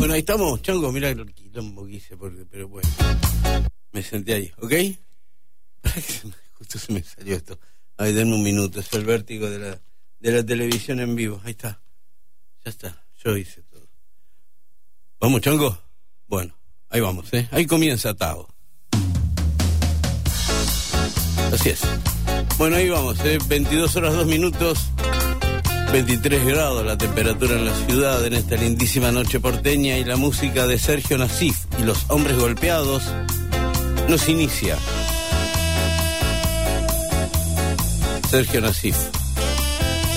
Bueno, ahí estamos, Chango, mira el quilombo que hice, porque, pero bueno, me senté ahí, ¿ok? Justo se me salió esto. Ay, denme un minuto, es el vértigo de la, de la televisión en vivo. Ahí está. Ya está, yo hice todo. ¿Vamos, Chango? Bueno, ahí vamos, ¿eh? Ahí comienza Tao. Así es. Bueno, ahí vamos, ¿eh? 22 horas 2 minutos. 23 grados la temperatura en la ciudad en esta lindísima noche porteña y la música de Sergio Nasif y los hombres golpeados nos inicia. Sergio Nasif,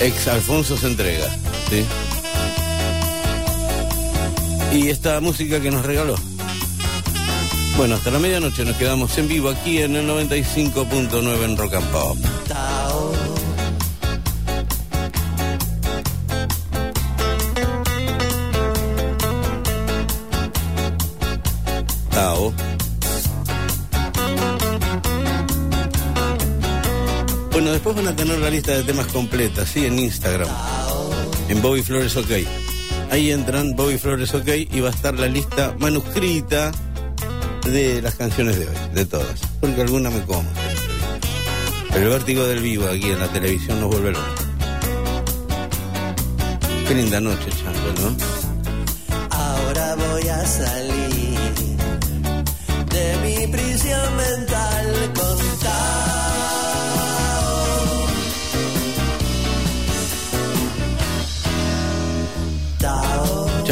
ex Alfonso se entrega, ¿sí? Y esta música que nos regaló. Bueno, hasta la medianoche nos quedamos en vivo aquí en el 95.9 en Rock and Pop. Bueno, después van a tener la lista de temas completa, sí, en Instagram. En Bobby Flores OK. Ahí entran Bobby Flores OK y va a estar la lista manuscrita de las canciones de hoy, de todas. Porque alguna me como. El vértigo del vivo aquí en la televisión nos vuelve loco. Qué linda noche, Chango, ¿no? Ahora voy a salir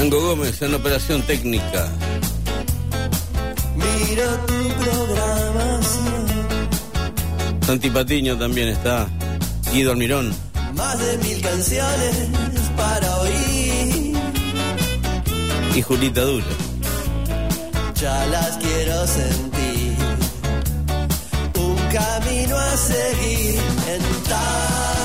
Chango Gómez en operación técnica. miro tu programación. Santi Patiño también está. Guido Almirón. Más de mil canciones para oír. Y Julita Duro. Ya las quiero sentir. Un camino a seguir en Tao.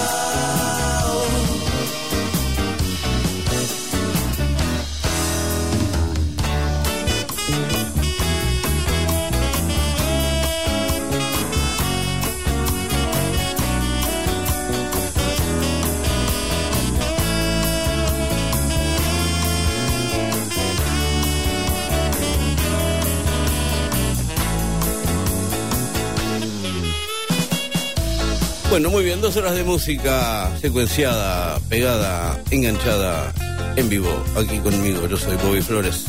Bueno, muy bien, dos horas de música secuenciada, pegada, enganchada, en vivo, aquí conmigo. Yo soy Bobby Flores.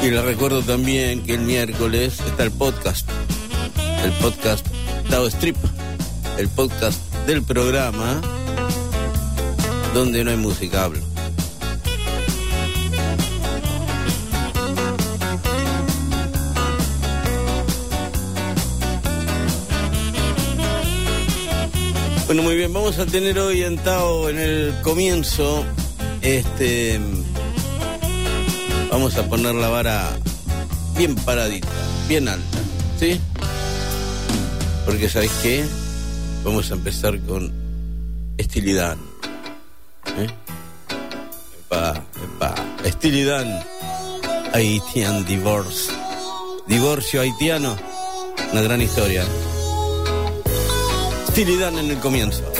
Y les recuerdo también que el miércoles está el podcast, el podcast Tao Strip, el podcast del programa donde no hay música, hablo. Bueno, muy bien, vamos a tener hoy en Tao en el comienzo, este, vamos a poner la vara bien paradita, bien alta, ¿sí? Porque ¿sabéis qué? Vamos a empezar con estilidad. ¿eh? Epa, epa, estilidad. Haitian Divorce. Divorcio haitiano. Una gran historia. Estilidad en el comienzo.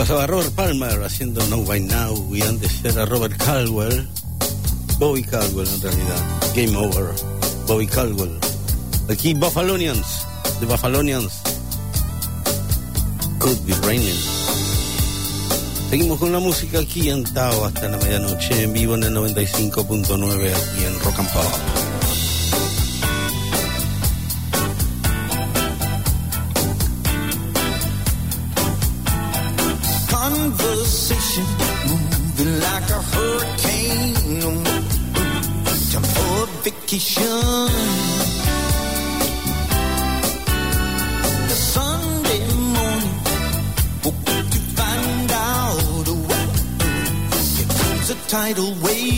pasaba Robert Palmer haciendo No By Now y antes era Robert Caldwell, Bobby Caldwell en realidad, Game Over, Bobby Caldwell. Aquí Buffalonians, The Buffalonians, Could Be Raining. Seguimos con la música aquí en Tao hasta la medianoche en vivo en el 95.9 aquí en Rock and Pop. tidal wave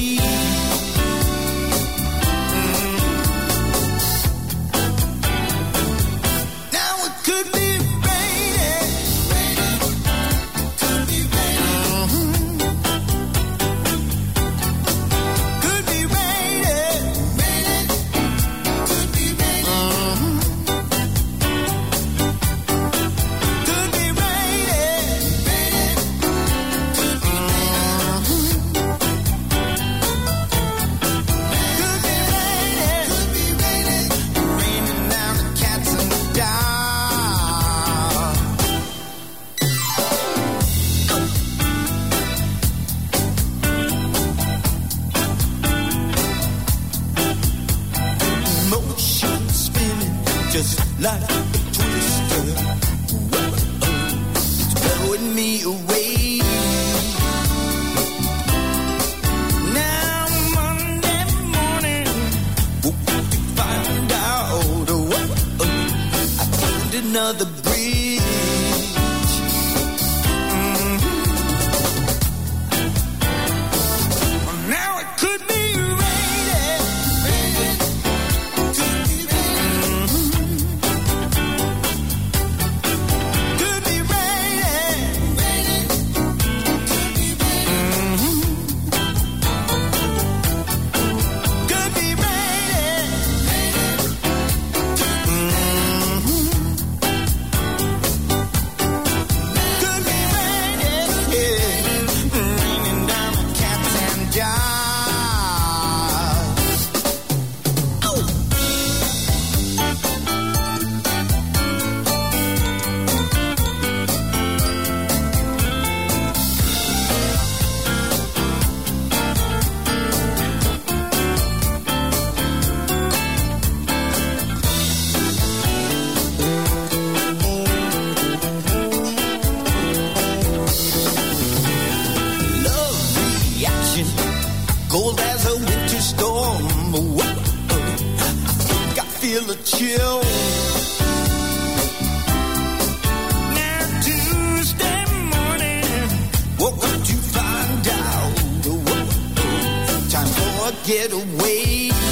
get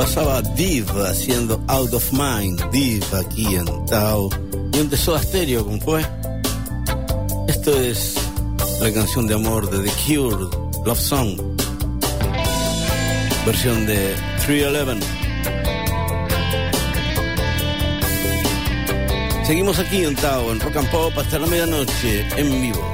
Pasaba Div haciendo Out of Mind, Div aquí en Tao. Y un Soda Stereo, ¿cómo fue? Esto es la canción de amor de The Cure, Love Song. Versión de 311. Seguimos aquí en Tao, en Rock and Pop, hasta la medianoche, en vivo.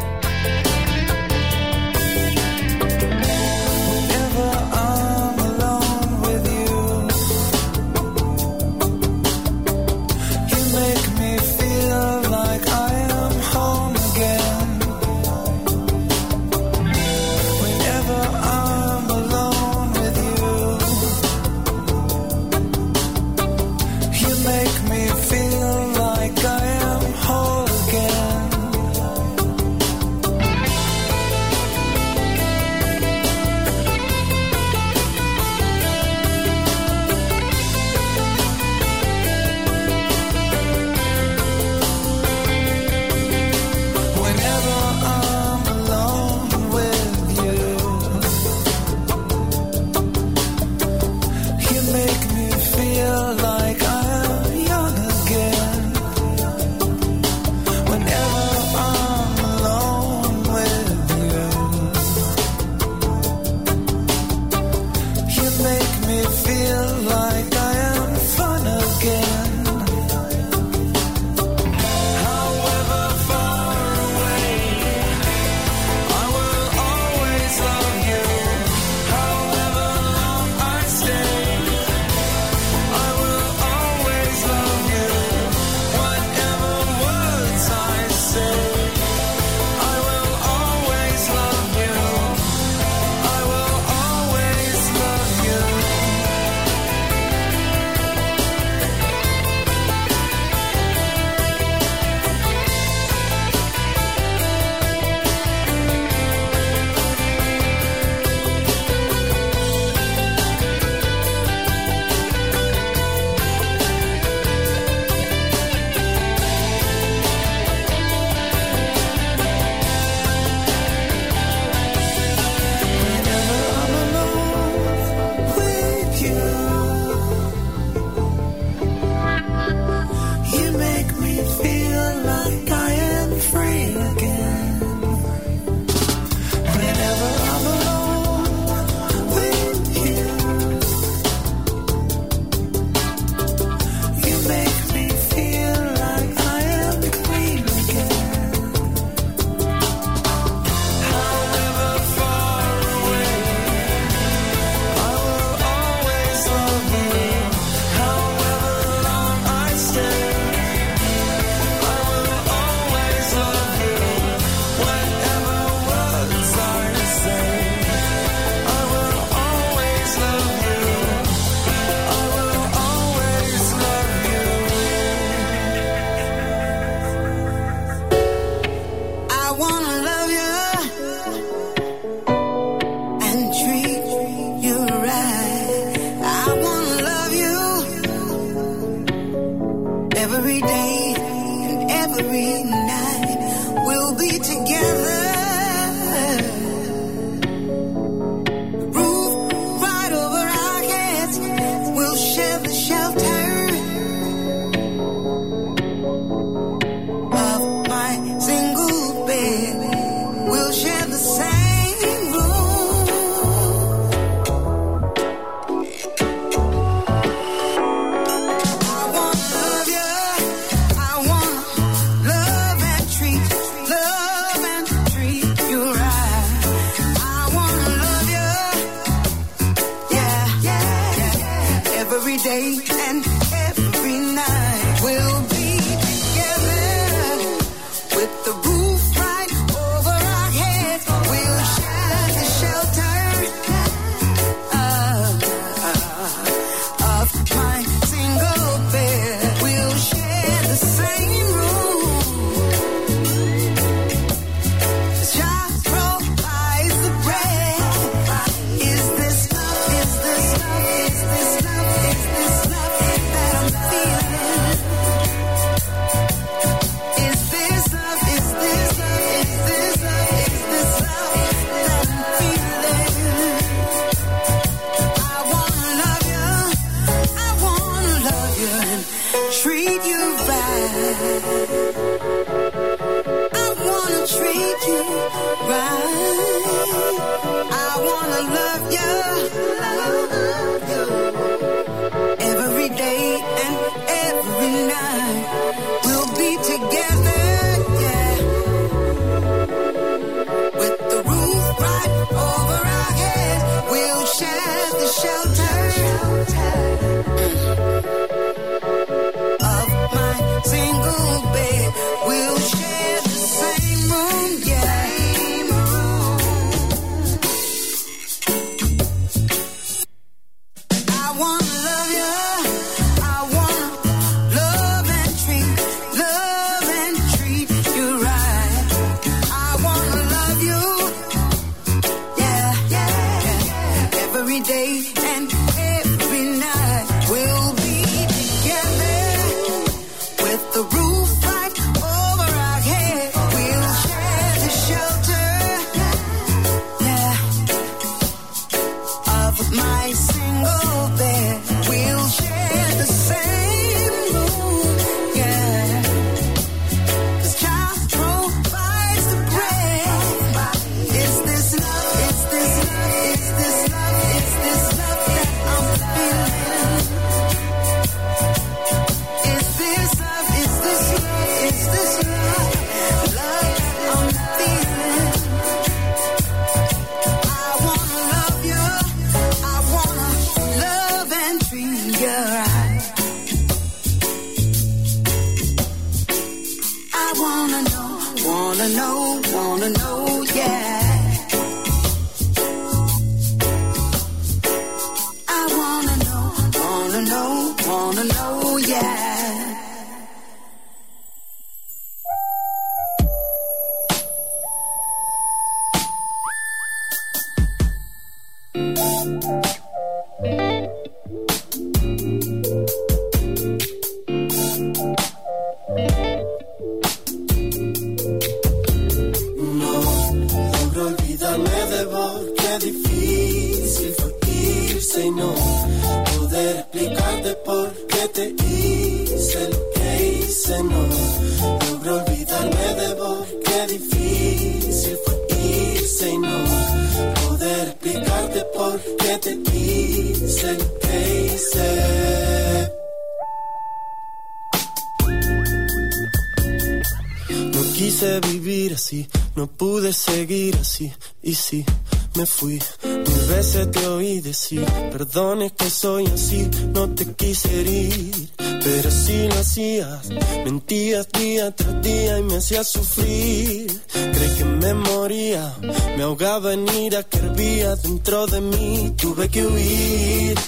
Hacías sufrir. Creí que me moría, me ahogaba en ira que hervía dentro de mí, tuve que huir.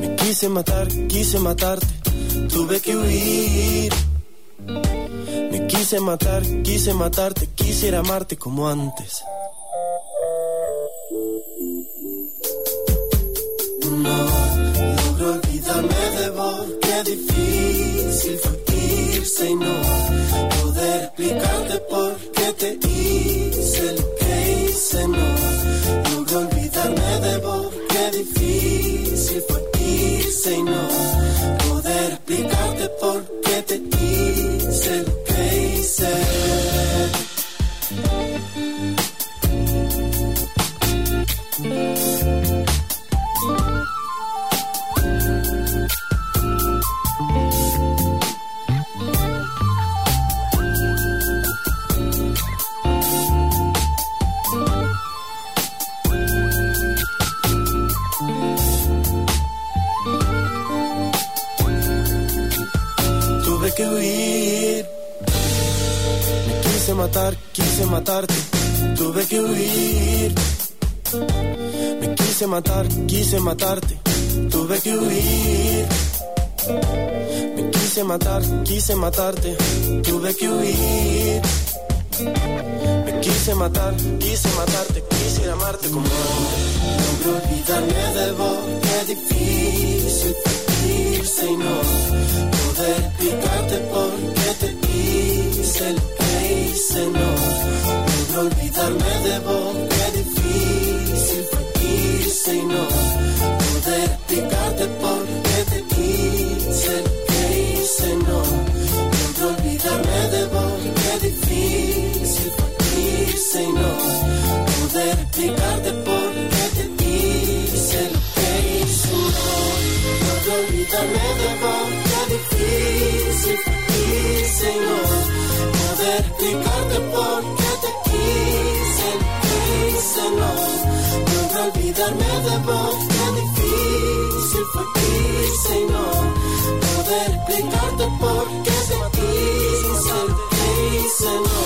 Me quise matar, quise matarte, tuve que huir. Me quise matar, quise matarte, quisiera amarte como antes. No logro olvidarme de vos, qué difícil fue no poder explicarte por qué te hice lo que hice. No logro olvidarme de vos, qué difícil fue irse y no poder explicarte por qué te hice lo que hice. Quise matarte. Tuve que huir. Me quise matar, quise matarte. Tuve que huir. Me quise matar, quise matarte, quisiera amarte como antes. Olvidarme de vos, qué difícil fue y no poder explicarte por qué te hice lo que hice, no. Logro olvidarme de vos, qué y no poder explicarte por qué te lo que hice, no. Logro olvidarme de vos, qué difícil fue y no poder explicarte por qué te lo que hice, no. Logro olvidarme de vos, qué difícil fue y no poder explicarte por qué te lo que hice, no. Olvidarme de vos, qué difícil fue irse y no poder explicarte por qué hice lo que hice, no.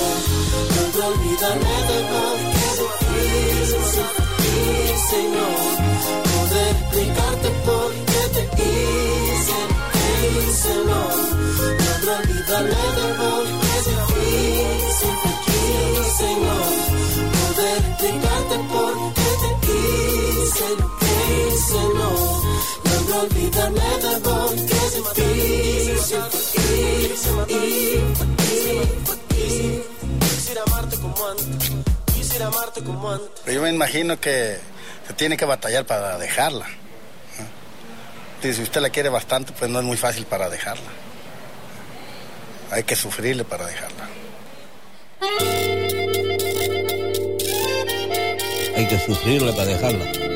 Logro olvidarme de vos, qué difícil fue irse y no poder explicarte por qué te hice que hice, no. Logro olvidarme de vos, qué difícil fue irse y no poder explicarte por qué Pero yo me imagino que se tiene que batallar para dejarla. Y si usted la quiere bastante, pues no es muy fácil para dejarla. Hay que sufrirle para dejarla. Hay que sufrirla para dejarla.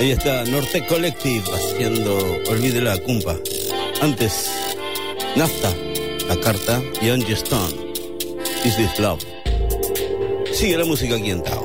Ahí está Norte Collective haciendo Olvide la Cumpa. Antes, Nafta, La Carta y Angie Stone. Is This Love. Sigue la música aquí en Tao.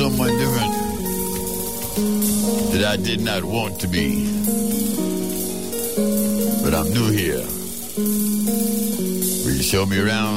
someone different that I did not want to be. But I'm new here. Will you show me around?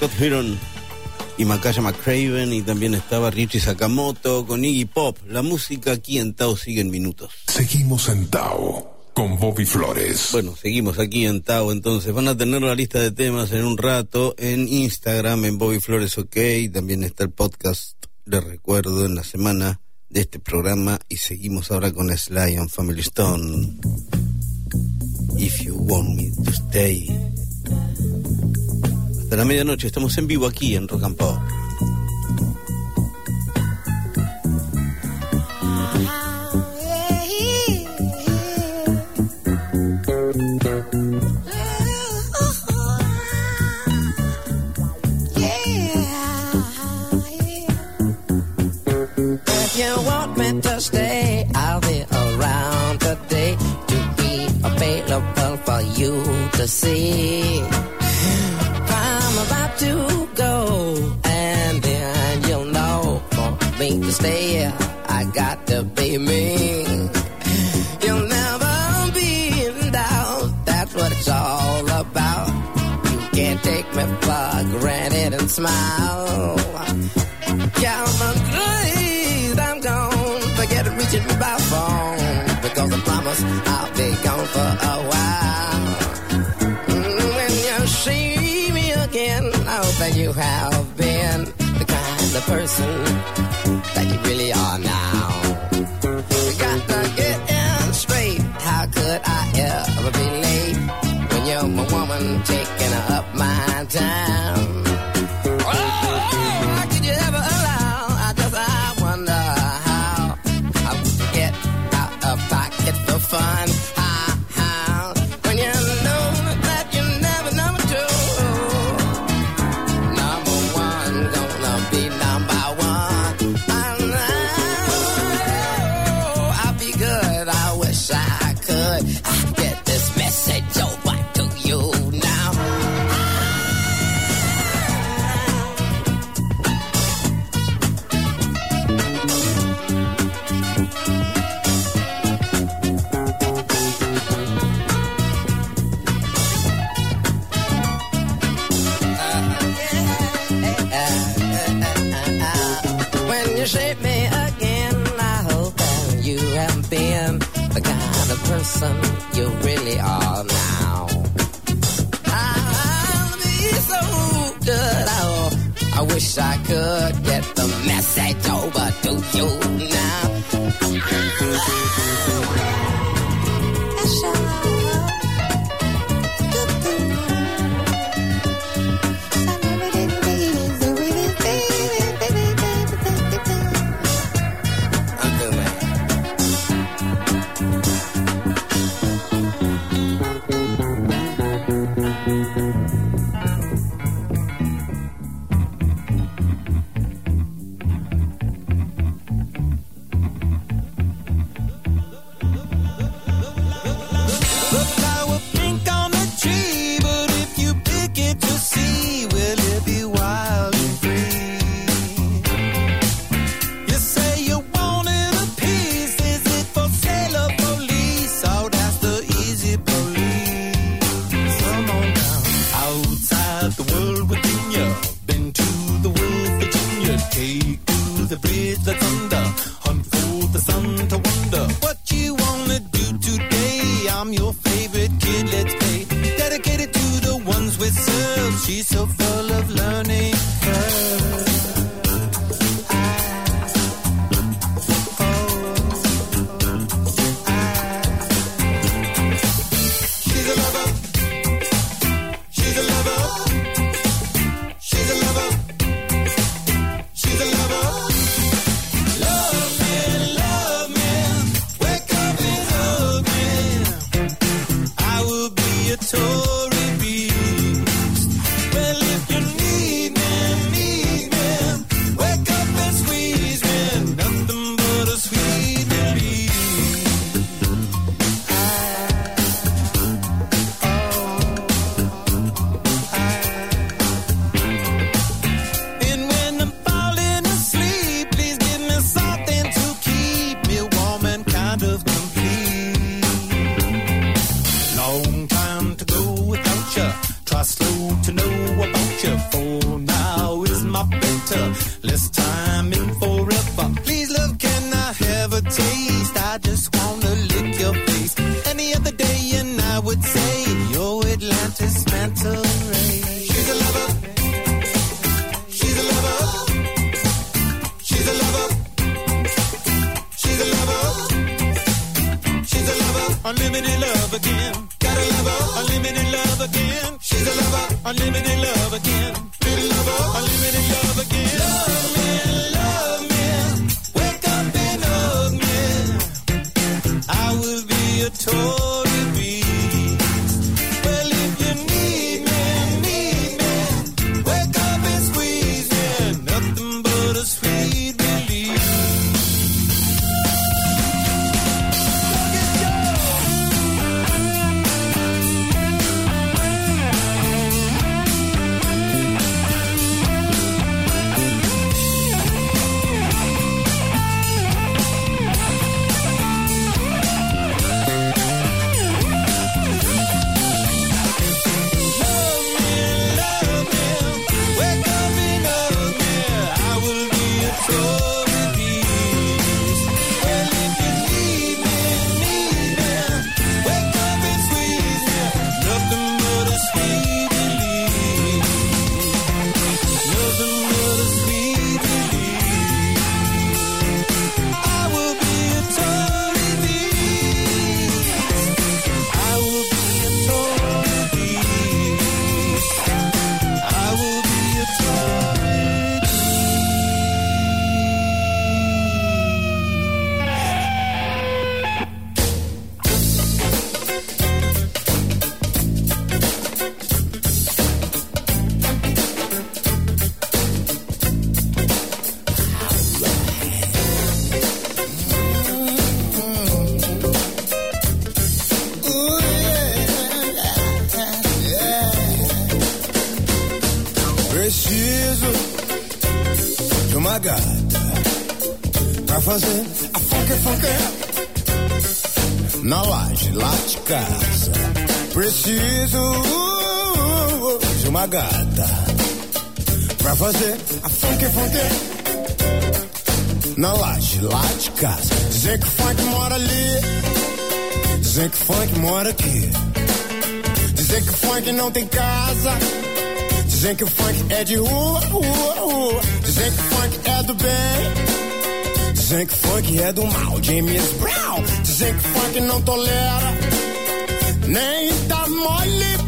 Scott Heron y Makaya McCraven y también estaba Richie Sakamoto con Iggy Pop. La música aquí en Tao sigue en minutos. Seguimos en Tao con Bobby Flores. Bueno, seguimos aquí en Tao, entonces van a tener la lista de temas en un rato en Instagram, en Bobby Flores OK, también está el podcast, les recuerdo, en la semana de este programa y seguimos ahora con Sly and Family Stone. If you want me to stay. Hasta la medianoche, estamos en vivo aquí en Rock. Forget reaching me by phone. Because I promise I'll be gone for a while. Mm, When you see me again, I hope that you have been the kind of person long time to go without you. Try slow to know about you. For now is my better. Less time in forever. Please love, can I have a taste? I just wanna lick your face. Any other day, and I would say, Yo, Atlantis manta ray. Unlimited love again. casa. Dizer que funk mora ali, dizem que funk mora aqui. dizem que funk não tem casa, dizem que funk é de rua, rua, rua. Dizer que funk é do bem, dizem que funk é do mal. James Brown, dizem que funk não tolera, nem tá mole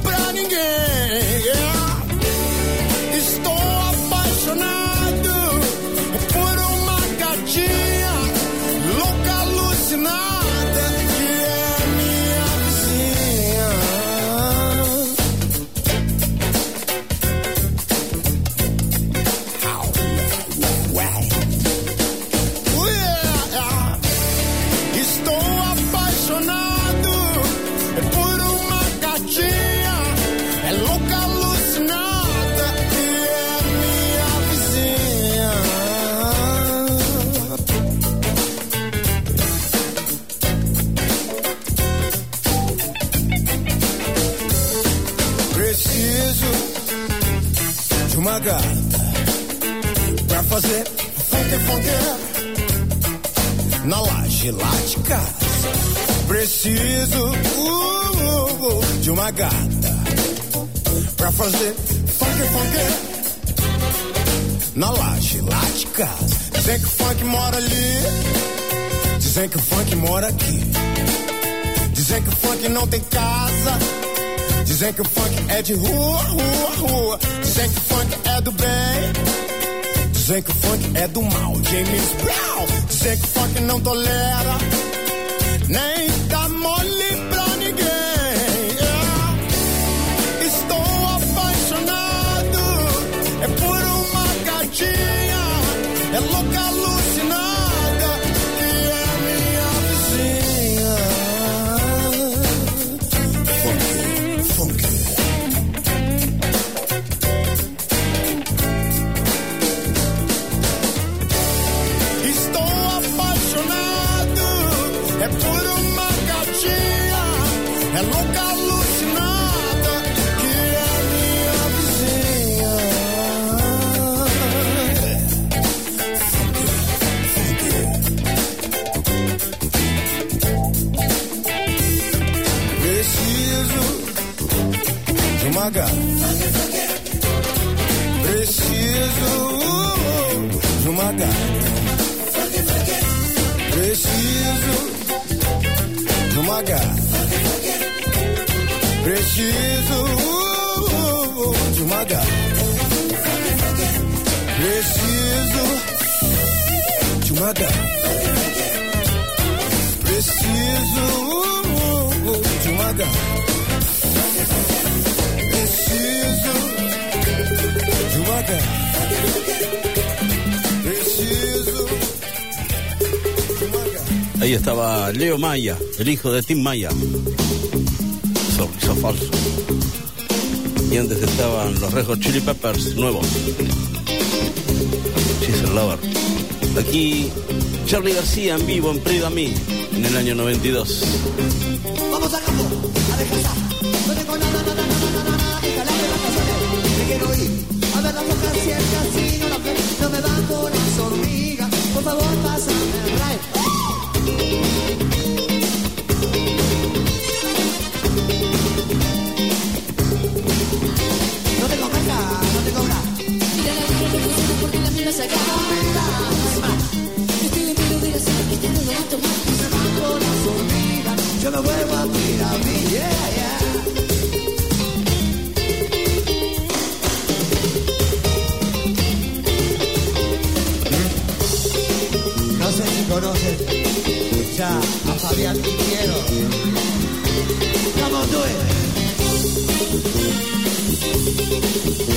Preciso uh, uh, uh, de uma gata pra fazer funk funk na laje lá de casa. Dizem que o funk mora ali, dizem que o funk mora aqui. Dizem que o funk não tem casa. Dizem que o funk é de rua, rua, rua. Dizem que o funk é do bem. Dizem que o funk é do mal. James Brown. Dizem que o funk não tolera. Nem gata. Preciso de uma gata. Preciso de uma gata. Preciso de uma gata. Preciso de uma gata. Preciso de uma gata. Ahí estaba Leo Maya, el hijo de Tim Maya. Sorriso falso. Y antes estaban los Red Hot Chili Peppers nuevos. She's a Lover. Aquí Charlie García en vivo en Prida en el año 92. Thank you.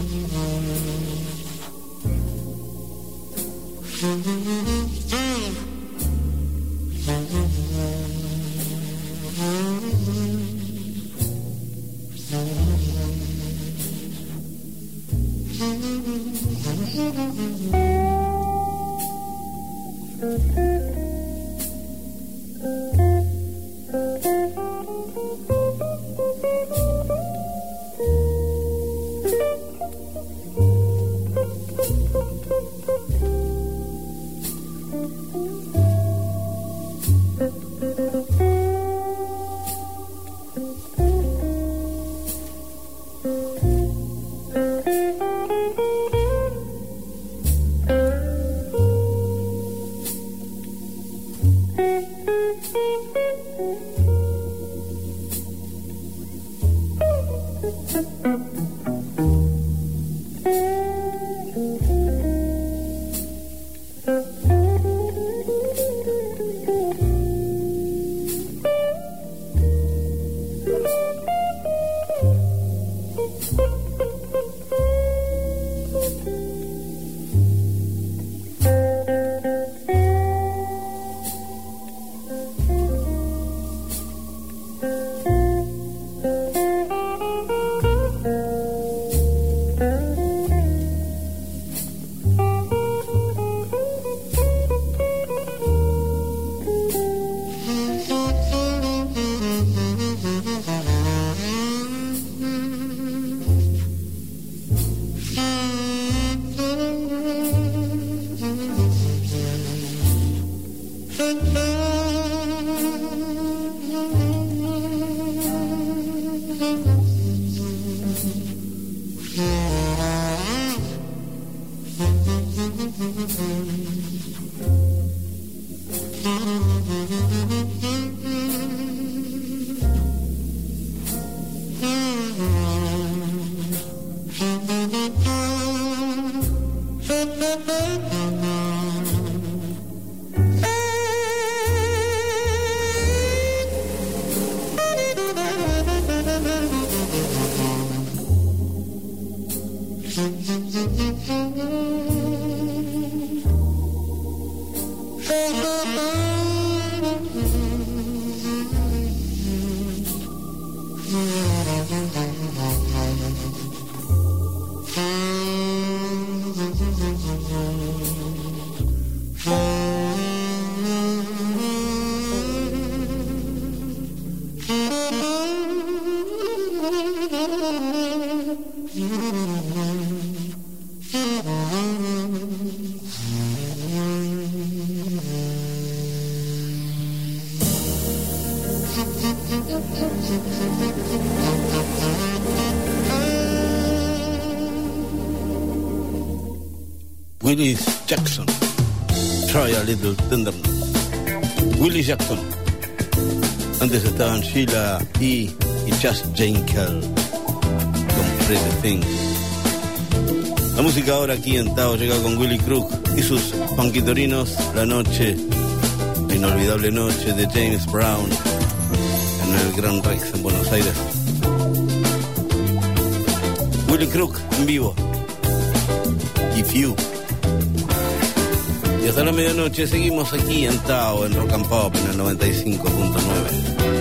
Mm-hmm. del Thunderdome. Willie Jackson. Antes estaban Sheila E. y Just Jane Kell con Pretty Thing. La música ahora aquí en Tao llega con Willy Crook y sus panquitorinos La Noche, la inolvidable noche de James Brown en el Gran Rex en Buenos Aires. Willy Crook en vivo. If you y hasta la medianoche seguimos aquí en Tao, en Rock and Pop, en el 95.9.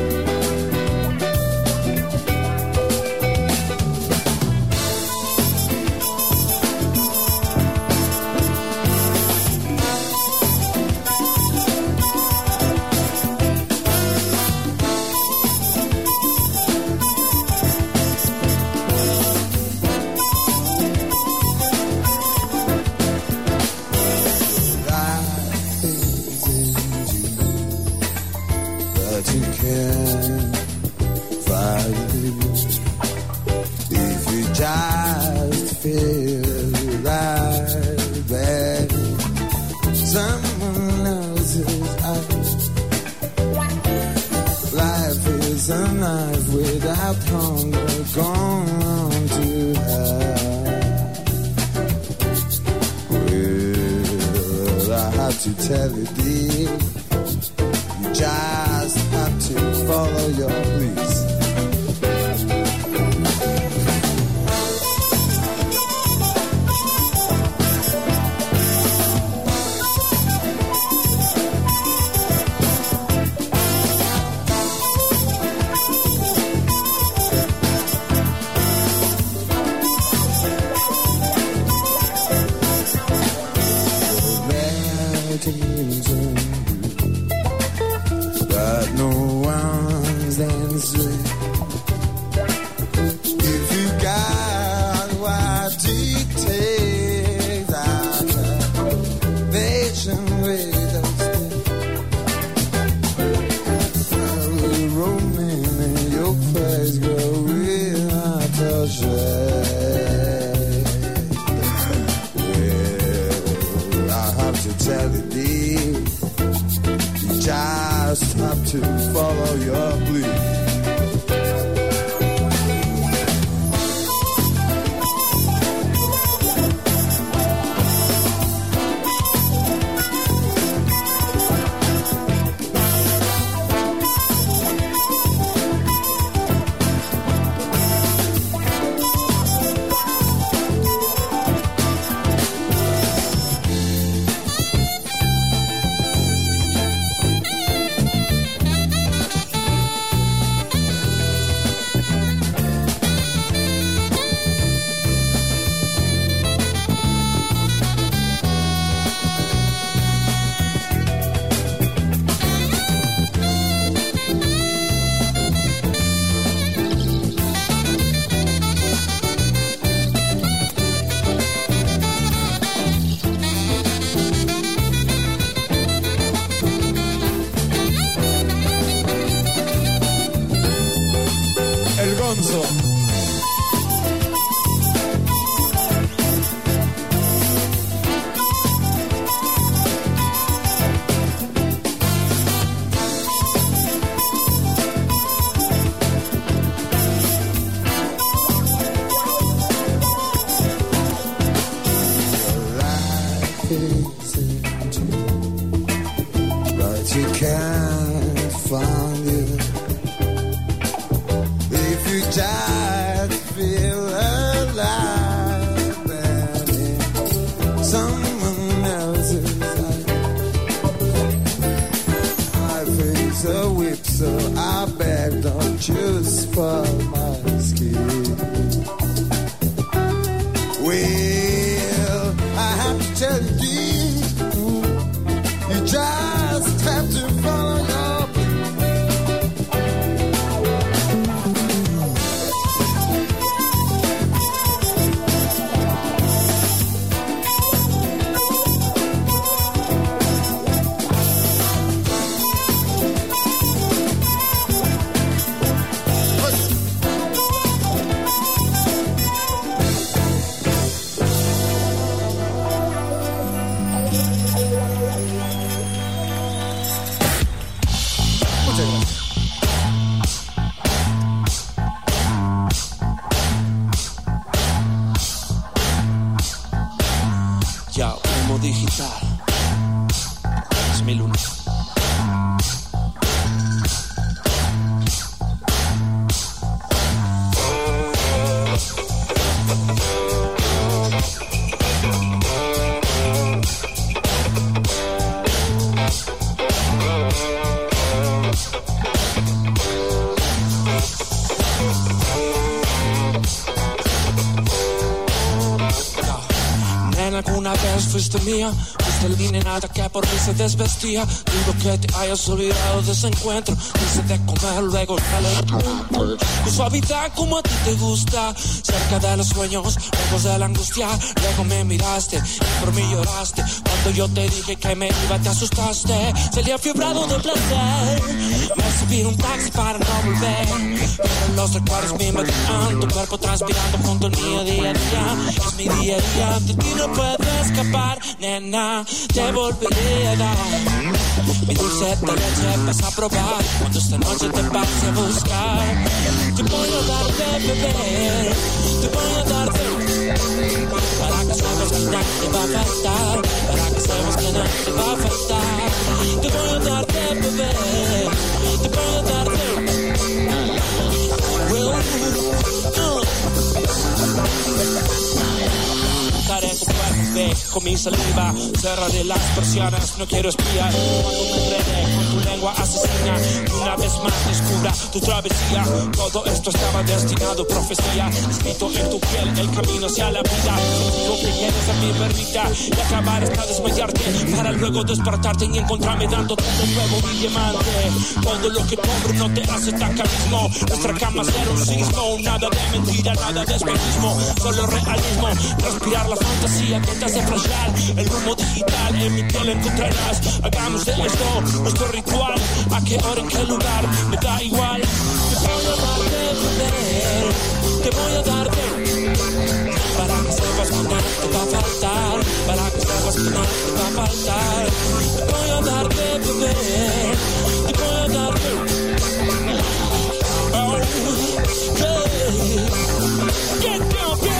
mía. Fuiste el nada que por mí se desvestía. Digo que te hayas olvidado de ese encuentro. Dice de comer, luego sale Con suavidad como a ti te gusta. Cerca de los sueños, lejos de la angustia. Luego me miraste y por mí lloraste. Yo te dije que me iba, te asustaste. Salía fiebrado de placer. Me subí un taxi para no volver. Pero los recuerdos me invadirán. Tu cuerpo transpirando junto al mío día a día. Es mi día a día. De ti no puedo escapar, nena. Te volveré a dar. Mi dulce de leche vas a probar. Cuando esta noche te pase a buscar. Te voy a dar de beber. Te voy a dar de para que sepas que nada te va a faltar, para que sepas que nada te va a faltar. Te voy a dar de beber, te voy a en tu cuerpo, con mi saliva, cerraré las persianas, no quiero espiar. Cuando me enredé con tu lengua asesina, una vez más descubra tu travesía. Todo esto estaba destinado, profecía, escrito en tu piel, el camino hacia la vida. Digo que llegues a mi perrita y acabar hasta desmayarte, para luego despertarte y encontrarme dándote de nuevo mi diamante. Todo lo que cobro no te hace tan carismo. Nuestra cama será un sismo, nada de mentira, nada de espejismo, solo realismo. Respirar la fantasía que te hace flashear. El rumbo digital en mi piel encontrarás. Hagamos de esto nuestro ritual. A qué hora, en qué lugar, me da igual. Te voy a dar de beber, te voy a dar de para que sepas que nada te va a faltar, para que sepas que nada te va a faltar. Te voy a dar de beber, te voy a dar de Oh, yeah. Get down, get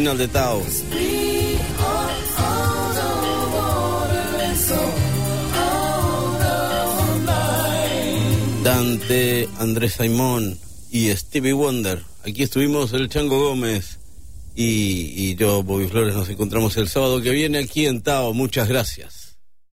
llegamos al final de Tao. Dante, Andrés Simón y Stevie Wonder. Aquí estuvimos el Chango Gómez y, y yo, Bobby Flores, nos encontramos el sábado que viene aquí en Tao. Muchas gracias.